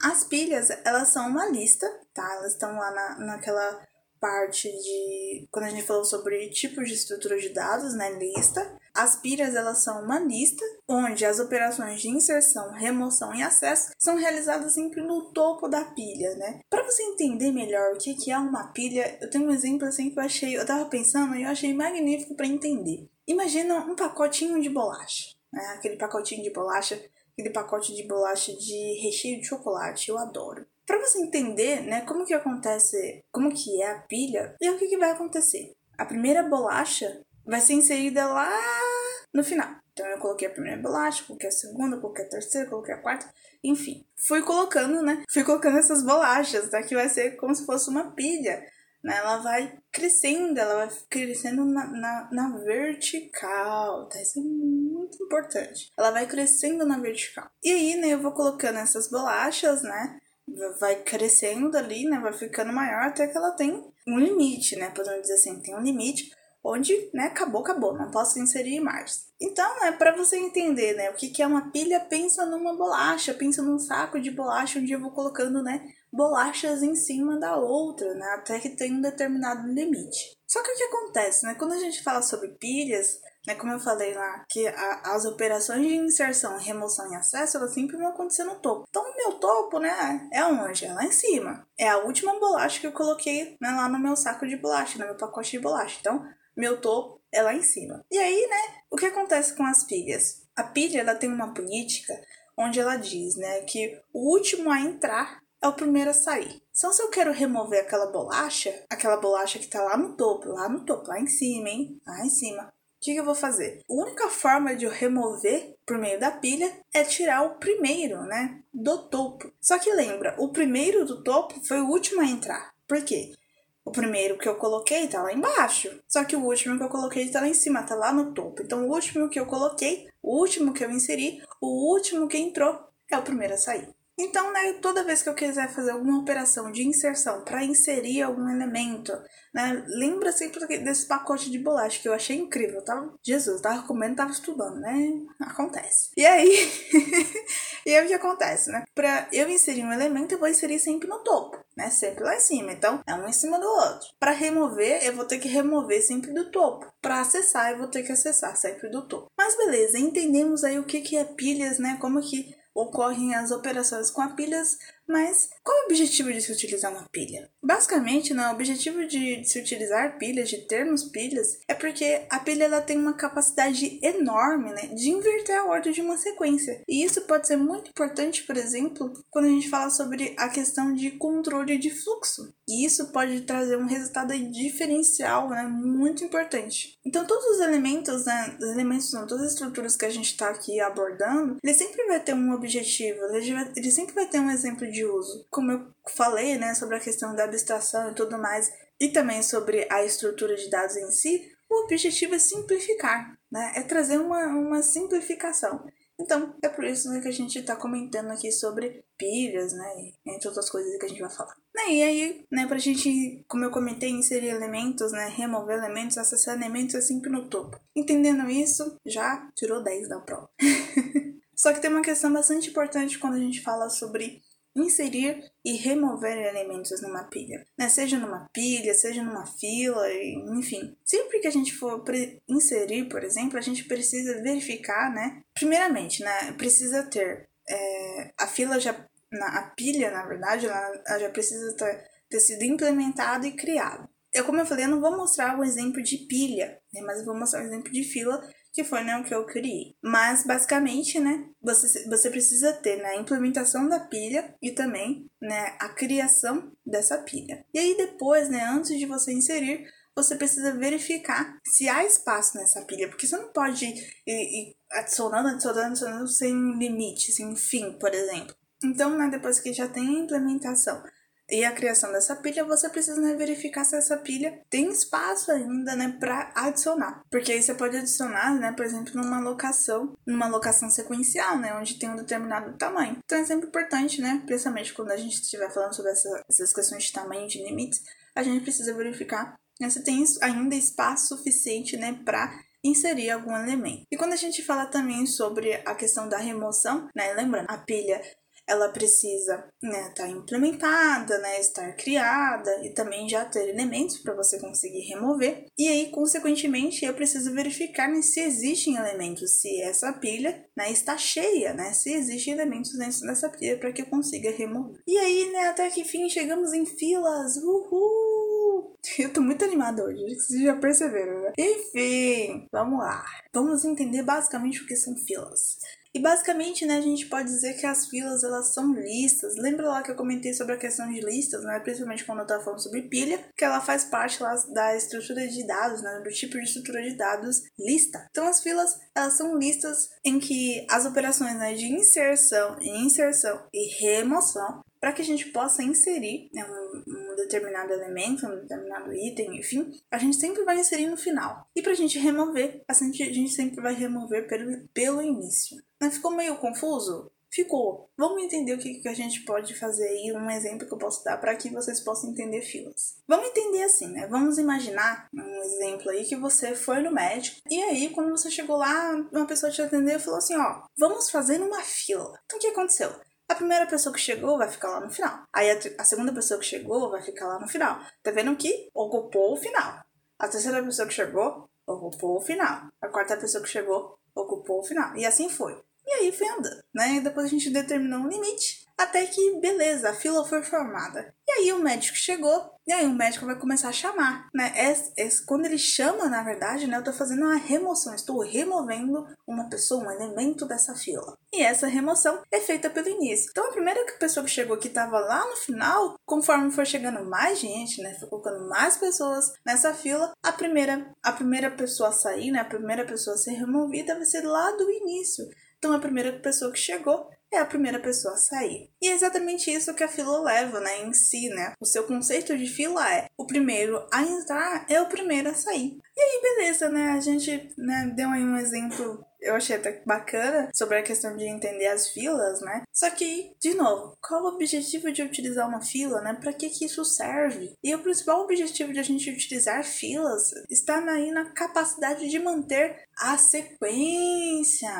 As pilhas, elas são uma lista, tá? Elas estão lá na, naquela parte de quando a gente falou sobre tipos de estrutura de dados, né, lista. As pilhas elas são uma lista onde as operações de inserção, remoção e acesso são realizadas sempre no topo da pilha, né? Para você entender melhor o que é uma pilha, eu tenho um exemplo assim que eu achei, eu tava pensando e eu achei magnífico para entender. Imagina um pacotinho de bolacha, né? Aquele pacotinho de bolacha, aquele pacote de bolacha de recheio de chocolate, eu adoro. Para você entender, né, como que acontece, como que é a pilha e o que, que vai acontecer. A primeira bolacha vai ser inserida lá no final. Então eu coloquei a primeira bolacha, coloquei a segunda, coloquei a terceira, coloquei a quarta, enfim. Fui colocando, né? Fui colocando essas bolachas, tá? Que vai ser como se fosse uma pilha. Né? Ela vai crescendo, ela vai crescendo na, na, na vertical, tá? Isso é muito importante. Ela vai crescendo na vertical. E aí, né, eu vou colocando essas bolachas, né? Vai crescendo ali, né? Vai ficando maior até que ela tem um limite, né? Podemos dizer assim, tem um limite onde, né, acabou, acabou, não posso inserir mais. Então, né, para você entender, né, o que, que é uma pilha, pensa numa bolacha, pensa num saco de bolacha onde eu vou colocando, né, bolachas em cima da outra, né, até que tem um determinado limite. Só que o que acontece, né, quando a gente fala sobre pilhas, né, como eu falei lá, que a, as operações de inserção, remoção e acesso, elas sempre vão acontecer no topo. Então, o meu topo, né, é onde? É lá em cima. É a última bolacha que eu coloquei né, lá no meu saco de bolacha, no meu pacote de bolacha. Então, meu topo é lá em cima. E aí, né, o que acontece com as pilhas? A pilha, ela tem uma política onde ela diz, né, que o último a entrar é o primeiro a sair. Então, se eu quero remover aquela bolacha, aquela bolacha que tá lá no topo, lá no topo, lá em cima, hein? Lá em cima. Que, que eu vou fazer? A única forma de eu remover por meio da pilha é tirar o primeiro, né? Do topo. Só que lembra, o primeiro do topo foi o último a entrar. Por quê? O primeiro que eu coloquei tá lá embaixo. Só que o último que eu coloquei tá lá em cima, tá lá no topo. Então o último que eu coloquei, o último que eu inseri, o último que entrou é o primeiro a sair. Então, né, toda vez que eu quiser fazer alguma operação de inserção para inserir algum elemento, né, lembra sempre desse pacote de bolacha que eu achei incrível. Tava, Jesus, tava comendo, tava estudando, né? Acontece. E aí, e aí o que acontece, né? Para eu inserir um elemento, eu vou inserir sempre no topo, né? Sempre lá em cima. Então, é um em cima do outro. Para remover, eu vou ter que remover sempre do topo. Para acessar, eu vou ter que acessar sempre do topo. Mas beleza, entendemos aí o que que é pilhas, né? Como que ocorrem as operações com a pilhas mas qual o objetivo de se utilizar uma pilha? Basicamente, né, o objetivo de se utilizar pilhas, de termos pilhas, é porque a pilha ela tem uma capacidade enorme né, de inverter a ordem de uma sequência. E isso pode ser muito importante, por exemplo, quando a gente fala sobre a questão de controle de fluxo. E isso pode trazer um resultado diferencial né, muito importante. Então, todos os elementos, né, os elementos não, todas as estruturas que a gente está aqui abordando, ele sempre vai ter um objetivo, ele sempre vai ter um exemplo de de uso. Como eu falei, né, sobre a questão da abstração e tudo mais, e também sobre a estrutura de dados em si, o objetivo é simplificar, né? É trazer uma, uma simplificação. Então, é por isso né, que a gente está comentando aqui sobre pilhas, né? Entre outras coisas que a gente vai falar. Né, e aí, né, pra gente, como eu comentei, inserir elementos, né? Remover elementos, acessar elementos é sempre no topo. Entendendo isso, já tirou 10 da prova. Só que tem uma questão bastante importante quando a gente fala sobre inserir e remover elementos numa pilha, né? Seja numa pilha, seja numa fila, enfim. Sempre que a gente for inserir, por exemplo, a gente precisa verificar, né? Primeiramente, né? Precisa ter é, a fila já, na, a pilha, na verdade, ela, ela já precisa ter, ter sido implementada e criada. Eu, como eu falei, eu não vou mostrar o exemplo de pilha, né? Mas eu vou mostrar o exemplo de fila que foi né, o que eu criei. Mas basicamente, né, você, você precisa ter né, a implementação da pilha e também né, a criação dessa pilha. E aí depois, né, antes de você inserir, você precisa verificar se há espaço nessa pilha, porque você não pode ir, ir adicionando, adicionando, adicionando sem limite, sem fim, por exemplo. Então, né, depois que já tem a implementação e a criação dessa pilha, você precisa né, verificar se essa pilha tem espaço ainda, né, para adicionar. Porque aí você pode adicionar, né, por exemplo, numa locação, numa locação sequencial, né, onde tem um determinado tamanho. Então é sempre importante, né, principalmente quando a gente estiver falando sobre essa, essas questões de tamanho, de limites, a gente precisa verificar né, se tem ainda espaço suficiente, né, para inserir algum elemento. E quando a gente fala também sobre a questão da remoção, né, lembrando, a pilha ela precisa estar né, tá implementada, né, estar criada e também já ter elementos para você conseguir remover. E aí, consequentemente, eu preciso verificar né, se existem elementos, se essa pilha né, está cheia, né, se existem elementos dentro dessa pilha para que eu consiga remover. E aí, né, até que fim chegamos em filas. Uhul! Eu tô muito animada hoje, vocês já perceberam, né? Enfim, vamos lá. Vamos entender basicamente o que são filas. E basicamente, né, a gente pode dizer que as filas elas são listas. Lembra lá que eu comentei sobre a questão de listas, né, principalmente quando eu estava falando sobre pilha, que ela faz parte lá da estrutura de dados, né, do tipo de estrutura de dados lista. Então as filas elas são listas em que as operações né, de inserção, inserção e remoção para que a gente possa inserir né, um, um, determinado elemento, um determinado item, enfim, a gente sempre vai inserir no final. E para a gente remover, a gente, a gente sempre vai remover pelo, pelo início. Mas ficou meio confuso? Ficou. Vamos entender o que, que a gente pode fazer aí, um exemplo que eu posso dar para que vocês possam entender filas. Vamos entender assim, né? Vamos imaginar um exemplo aí que você foi no médico e aí quando você chegou lá, uma pessoa te atendeu e falou assim, ó, vamos fazer uma fila. Então o que aconteceu? A primeira pessoa que chegou vai ficar lá no final. Aí a, a, segunda pessoa que chegou vai ficar lá no final. Tá vendo que ocupou o final. A terceira pessoa que chegou ocupou o final. A quarta pessoa que chegou ocupou o final. E assim foi. E aí foi andando, né? E depois a gente determinou um limite. Até que, beleza, a fila foi formada. E aí o médico chegou, e aí o médico vai começar a chamar, né? É, é, quando ele chama, na verdade, né? Eu tô fazendo uma remoção, estou removendo uma pessoa, um elemento dessa fila. E essa remoção é feita pelo início. Então a primeira pessoa que chegou que tava lá no final, conforme for chegando mais gente, né? Foi colocando mais pessoas nessa fila, a primeira, a primeira pessoa a sair, né? A primeira pessoa a ser removida vai ser lá do início. Então a primeira pessoa que chegou é a primeira pessoa a sair. E é exatamente isso que a fila leva, né, em si, né? O seu conceito de fila é o primeiro a entrar é o primeiro a sair. E aí, beleza, né? A gente né, deu aí um exemplo eu achei até bacana sobre a questão de entender as filas, né? Só que, de novo, qual o objetivo de utilizar uma fila, né? Para que que isso serve? E o principal objetivo de a gente utilizar filas está aí na capacidade de manter a sequência.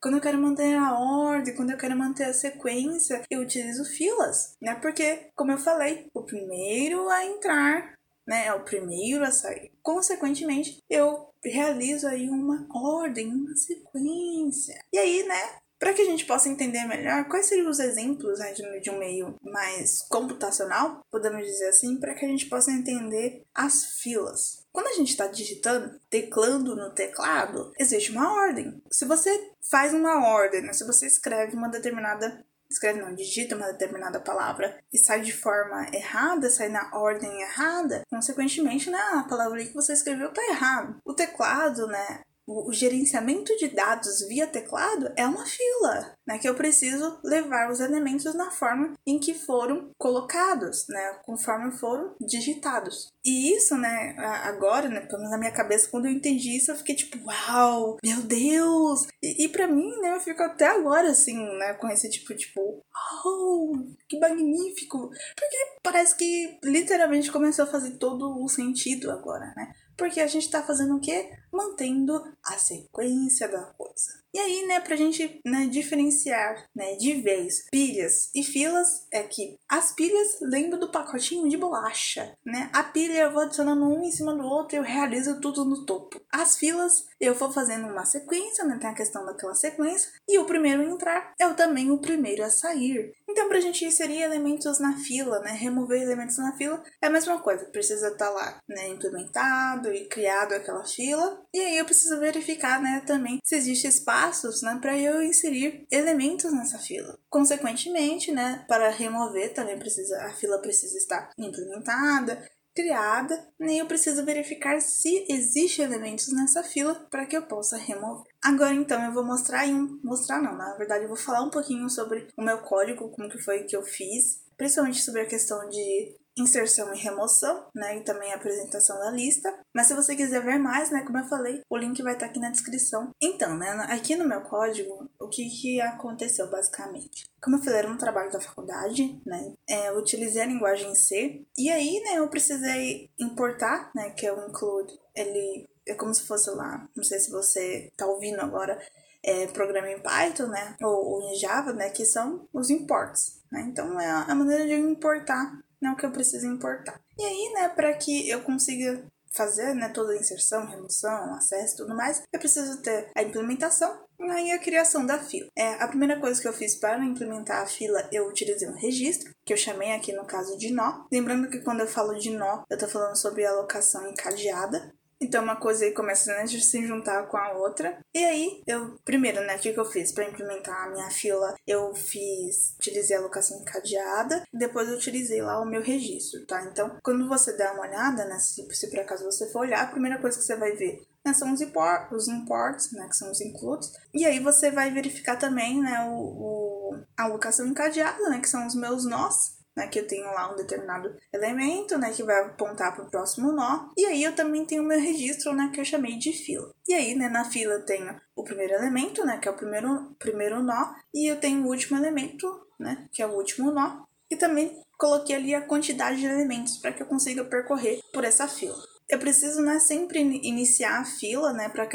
Quando eu quero manter a ordem, quando eu quero manter a sequência, eu utilizo filas, né? Porque, como eu falei, o primeiro a entrar né, é o primeiro a sair. Consequentemente, eu realizo aí uma ordem, uma sequência. E aí, né, para que a gente possa entender melhor quais seriam os exemplos né, de um meio mais computacional, podemos dizer assim, para que a gente possa entender as filas. Quando a gente está digitando, teclando no teclado, existe uma ordem. Se você faz uma ordem, né, se você escreve uma determinada escreve não, digita uma determinada palavra e sai de forma errada, sai na ordem errada, consequentemente, né, a palavra que você escreveu tá errado. O teclado, né, o gerenciamento de dados via teclado é uma fila, né, que eu preciso levar os elementos na forma em que foram colocados, né, conforme foram digitados. E isso, né, agora, né, pelo menos na minha cabeça, quando eu entendi isso, eu fiquei tipo, uau, meu Deus! E, e para mim, né, eu fico até agora assim, né, com esse tipo, tipo, oh, que magnífico! Porque parece que literalmente começou a fazer todo o sentido agora, né? Porque a gente tá fazendo o quê? Mantendo a sequência da coisa. E aí, né, pra gente né, diferenciar né, de vez pilhas e filas, é que as pilhas lembram do pacotinho de bolacha, né? A pilha eu vou adicionando um em cima do outro e eu realizo tudo no topo. As filas eu vou fazendo uma sequência, né? Tem a questão daquela sequência. E o primeiro a entrar é também o primeiro a sair. Então, pra gente inserir elementos na fila, né? Remover elementos na fila é a mesma coisa. Precisa estar tá lá, né? Implementado e criado aquela fila. E aí eu preciso verificar, né? Também se existe espaço passos né, para eu inserir elementos nessa fila. Consequentemente, né, para remover também precisa a fila precisa estar implementada, criada, e eu preciso verificar se existe elementos nessa fila para que eu possa remover. Agora então eu vou mostrar em mostrar não, na verdade eu vou falar um pouquinho sobre o meu código, como que foi que eu fiz, principalmente sobre a questão de inserção e remoção, né, e também a apresentação da lista. Mas se você quiser ver mais, né, como eu falei, o link vai estar aqui na descrição. Então, né, aqui no meu código, o que, que aconteceu basicamente? Como eu falei, era um trabalho da faculdade, né, é, utilizei a linguagem C, e aí, né, eu precisei importar, né, que é o include, ele é como se fosse lá, não sei se você tá ouvindo agora, é, programa em Python, né, ou, ou, em Java, né, que são os imports, né, então é a maneira de importar não que eu preciso importar. E aí, né, para que eu consiga fazer né, toda a inserção, remoção, acesso e tudo mais, eu preciso ter a implementação e a criação da fila. É, a primeira coisa que eu fiz para implementar a fila, eu utilizei um registro, que eu chamei aqui no caso de nó. Lembrando que quando eu falo de nó, eu estou falando sobre alocação encadeada. Então uma coisa aí começa né, a se juntar com a outra. E aí, eu primeiro, né, o que, que eu fiz para implementar a minha fila? Eu fiz, utilizei a locação encadeada, depois eu utilizei lá o meu registro, tá? Então, quando você der uma olhada, né, se, se por acaso você for olhar, a primeira coisa que você vai ver né, são os, import, os imports, né, que são os includes. E aí você vai verificar também, né, o, o a locação encadeada, né, que são os meus nós né, que eu tenho lá um determinado elemento, né, que vai apontar para o próximo nó. E aí eu também tenho o meu registro, né, que eu chamei de fila. E aí, né, na fila eu tenho o primeiro elemento, né, que é o primeiro, primeiro nó, e eu tenho o último elemento, né, que é o último nó. E também coloquei ali a quantidade de elementos para que eu consiga percorrer por essa fila. Eu preciso, né, sempre iniciar a fila, né, para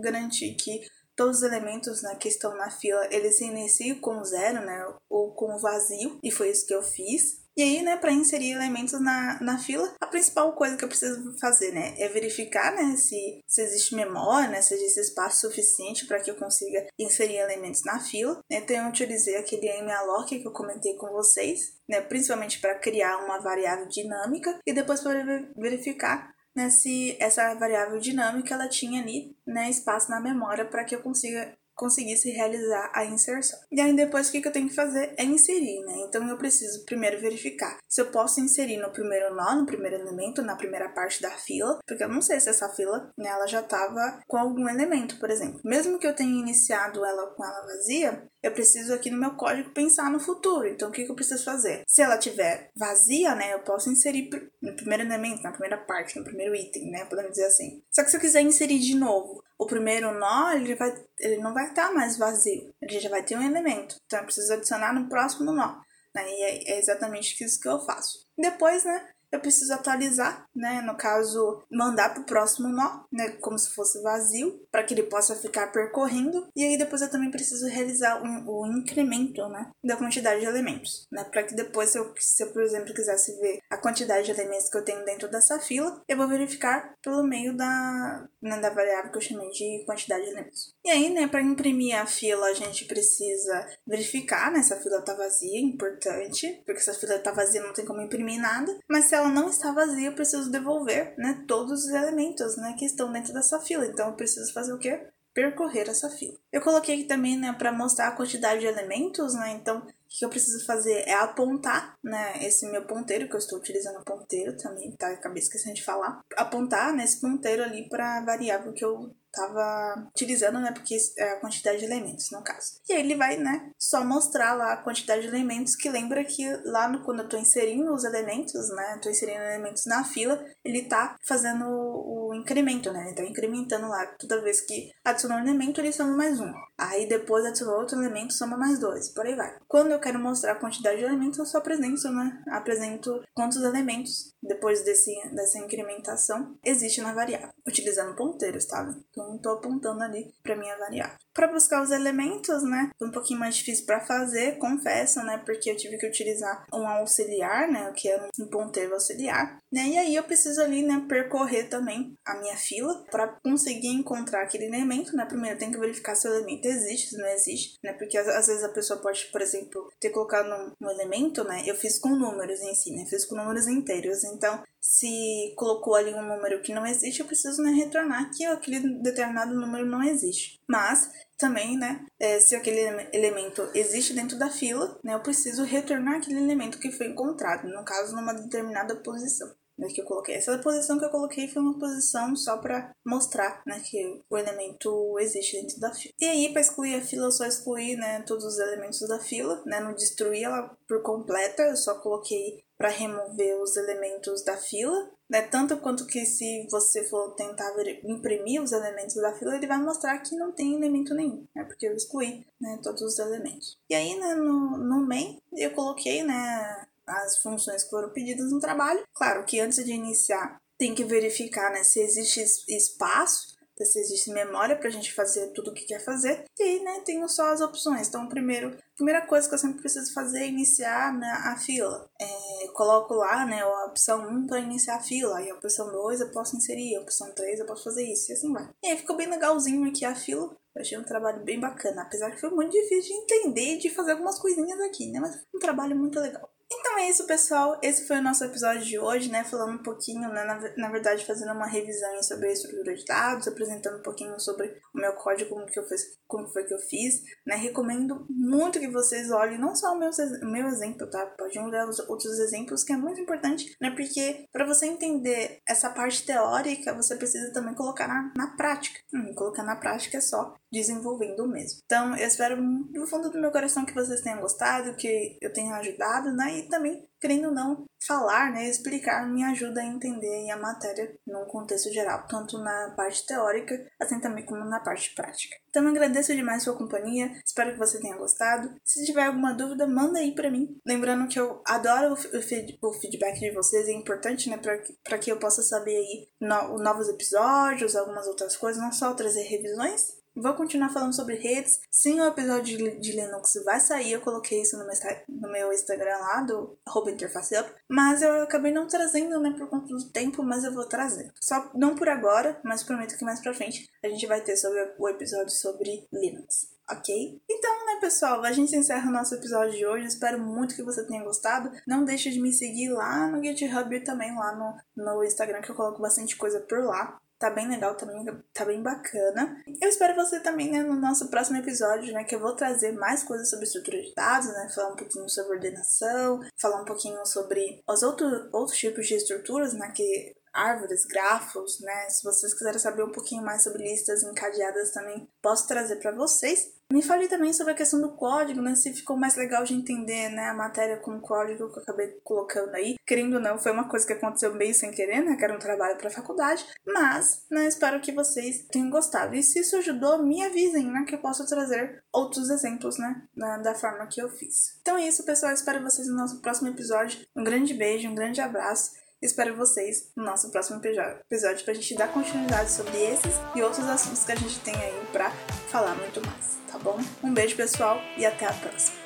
garantir que todos os elementos né, que estão na fila, eles se iniciam com zero, né, ou com vazio, e foi isso que eu fiz. E aí, né, para inserir elementos na, na fila, a principal coisa que eu preciso fazer, né, é verificar, né, se, se existe memória, né, se existe espaço suficiente para que eu consiga inserir elementos na fila. Então, eu utilizei aquele malloc que eu comentei com vocês, né, principalmente para criar uma variável dinâmica e depois para verificar né, se essa variável dinâmica ela tinha ali né, espaço na memória para que eu consiga conseguisse realizar a inserção. E aí depois o que, eu tenho que fazer é inserir, né? Então eu preciso primeiro verificar se eu posso inserir no primeiro nó, no primeiro elemento, na primeira parte da fila, porque eu não sei se essa fila, né, ela já estava com algum elemento, por exemplo. Mesmo que eu tenha iniciado ela com ela vazia, eu preciso aqui no meu código pensar no futuro. Então, o que, eu preciso fazer? Se ela tiver vazia, né, eu posso inserir no primeiro elemento, na primeira parte, no primeiro item, né, podemos dizer assim. Só que se eu quiser inserir de novo o primeiro nó, ele, vai, ele não vai estar mais vazio. Ele já vai ter um elemento. Então, eu preciso adicionar no próximo nó. Né? E é exatamente isso que eu faço. Depois, né, eu preciso atualizar, né? No caso, mandar para o próximo nó, né? Como se fosse vazio, para que ele possa ficar percorrendo. E aí depois eu também preciso realizar um, o incremento, né? Da quantidade de elementos, né? Para que depois, se eu, se eu, por exemplo, quisesse ver a quantidade de elementos que eu tenho dentro dessa fila, eu vou verificar pelo meio da, né, da variável que eu chamei de quantidade de elementos. E aí, né, para imprimir a fila, a gente precisa verificar, né, se a fila tá vazia, importante, porque se a fila tá vazia não tem como imprimir nada. Mas se ela não está vazia, eu preciso devolver, né, todos os elementos, né, que estão dentro dessa fila. Então eu preciso fazer o quê? Percorrer essa fila. Eu coloquei aqui também, né, para mostrar a quantidade de elementos, né, então o que eu preciso fazer é apontar, né, esse meu ponteiro, que eu estou utilizando ponteiro também, tá? Acabei esquecendo de falar. Apontar nesse ponteiro ali para a variável que eu tava utilizando, né? Porque é a quantidade de elementos, no caso. E aí ele vai, né, só mostrar lá a quantidade de elementos, que lembra que lá no, quando eu tô inserindo os elementos, né? Tô inserindo elementos na fila, ele tá fazendo o, incremento, né? Ele tá incrementando lá. Toda vez que adicionou um elemento, ele soma mais um. Aí depois adicionou outro elemento, soma mais dois. Por aí vai. Quando eu quero mostrar a quantidade de elementos, eu só apresento, né? Apresento quantos elementos depois desse, dessa incrementação existe na variável, utilizando ponteiros, tá? Então, então estou apontando ali para minha variável. Para buscar os elementos, né, foi um pouquinho mais difícil para fazer, confesso, né, porque eu tive que utilizar um auxiliar, né, que era um ponteiro auxiliar, né, e aí eu preciso ali, né, percorrer também a minha fila para conseguir encontrar aquele elemento, né, primeiro eu tenho que verificar se o elemento existe, se não existe, né, porque às, às vezes a pessoa pode, por exemplo, ter colocado um, um elemento, né, eu fiz com números em si, né, fiz com números inteiros, então se colocou ali um número que não existe, eu preciso né, retornar que aquele determinado número não existe. Mas também, né, é, se aquele elemento existe dentro da fila, né, eu preciso retornar aquele elemento que foi encontrado, no caso, numa determinada posição. Né, que eu coloquei. Essa posição que eu coloquei foi uma posição só para mostrar né, que o elemento existe dentro da fila. E aí, para excluir a fila, eu só excluí né, todos os elementos da fila, né, não destruí ela por completa, eu só coloquei para remover os elementos da fila, né? Tanto quanto que se você for tentar imprimir os elementos da fila, ele vai mostrar que não tem elemento nenhum, né? Porque eu excluí, né, todos os elementos. E aí, né, no, no main, eu coloquei, né, as funções que foram pedidas no trabalho. Claro que antes de iniciar, tem que verificar, né, se existe espaço se existe memória para a gente fazer tudo o que quer fazer. E né, tenho só as opções. Então, primeiro, primeira coisa que eu sempre preciso fazer é iniciar né, a fila. É, coloco lá, né, a opção 1 para iniciar a fila. Aí a opção 2 eu posso inserir, a opção 3 eu posso fazer isso, e assim vai. E aí ficou bem legalzinho aqui a fila. Eu achei um trabalho bem bacana, apesar que foi muito difícil de entender e de fazer algumas coisinhas aqui, né? Mas um trabalho muito legal. Então é isso, pessoal. Esse foi o nosso episódio de hoje, né? Falando um pouquinho, né? Na, na verdade, fazendo uma revisão sobre a estrutura de dados, apresentando um pouquinho sobre o meu código, como, que eu fiz, como foi que eu fiz, né? Recomendo muito que vocês olhem não só o meu, o meu exemplo, tá? Pode olhar os outros exemplos, que é muito importante, né? Porque para você entender essa parte teórica, você precisa também colocar na, na prática. Hum, colocar na prática é só desenvolvendo mesmo. Então, eu espero do fundo do meu coração que vocês tenham gostado, que eu tenha ajudado, né? E também, querendo ou não, falar, né, explicar me ajuda a entender a matéria num contexto geral, tanto na parte teórica, assim também como na parte prática. Então, eu agradeço demais sua companhia, espero que você tenha gostado. Se tiver alguma dúvida, manda aí para mim. Lembrando que eu adoro o, feedback de vocês, é importante, né, para que eu possa saber aí no, novos episódios, algumas outras coisas, não só trazer revisões, Vou continuar falando sobre redes. Sim, o episódio de Linux vai sair. Eu coloquei isso no meu, no meu Instagram lá, do InterfaceUp. Mas eu acabei não trazendo, né, por conta do tempo, mas eu vou trazer. Só não por agora, mas prometo que mais pra frente a gente vai ter sobre o episódio sobre Linux ok? Então, né, pessoal, a gente encerra o nosso episódio de hoje. Espero muito que você tenha gostado. Não deixe de me seguir lá no GitHub e também lá no, no Instagram, que eu coloco bastante coisa por lá. Tá bem legal, bem, tá bem bacana. Eu espero você também, né, no nosso próximo episódio, né, que eu vou trazer mais coisas sobre estrutura de dados, né, falar um pouquinho sobre ordenação, falar um pouquinho sobre os outros outros tipos de estruturas, né, que árvores, grafos, né? Se vocês quiserem saber um pouquinho mais sobre listas encadeadas também, posso trazer para vocês. Me fale também sobre a questão do código, né? Se ficou mais legal de entender, né, a matéria com o código que eu acabei colocando aí. Querendo ou não, foi uma coisa que aconteceu meio sem querer, né? Que era um trabalho para faculdade. Mas, né, espero que vocês tenham gostado. E se isso ajudou, me avisem, né? Que eu posso trazer outros exemplos, né? Da, da forma que eu fiz. Então é isso, pessoal. Espero vocês no nosso próximo episódio. Um grande beijo, um grande abraço. Espero vocês no nosso próximo episódio pra gente dar continuidade sobre esses e outros assuntos que a gente tem aí pra falar muito mais, tá bom? Um beijo, pessoal, e até a próxima.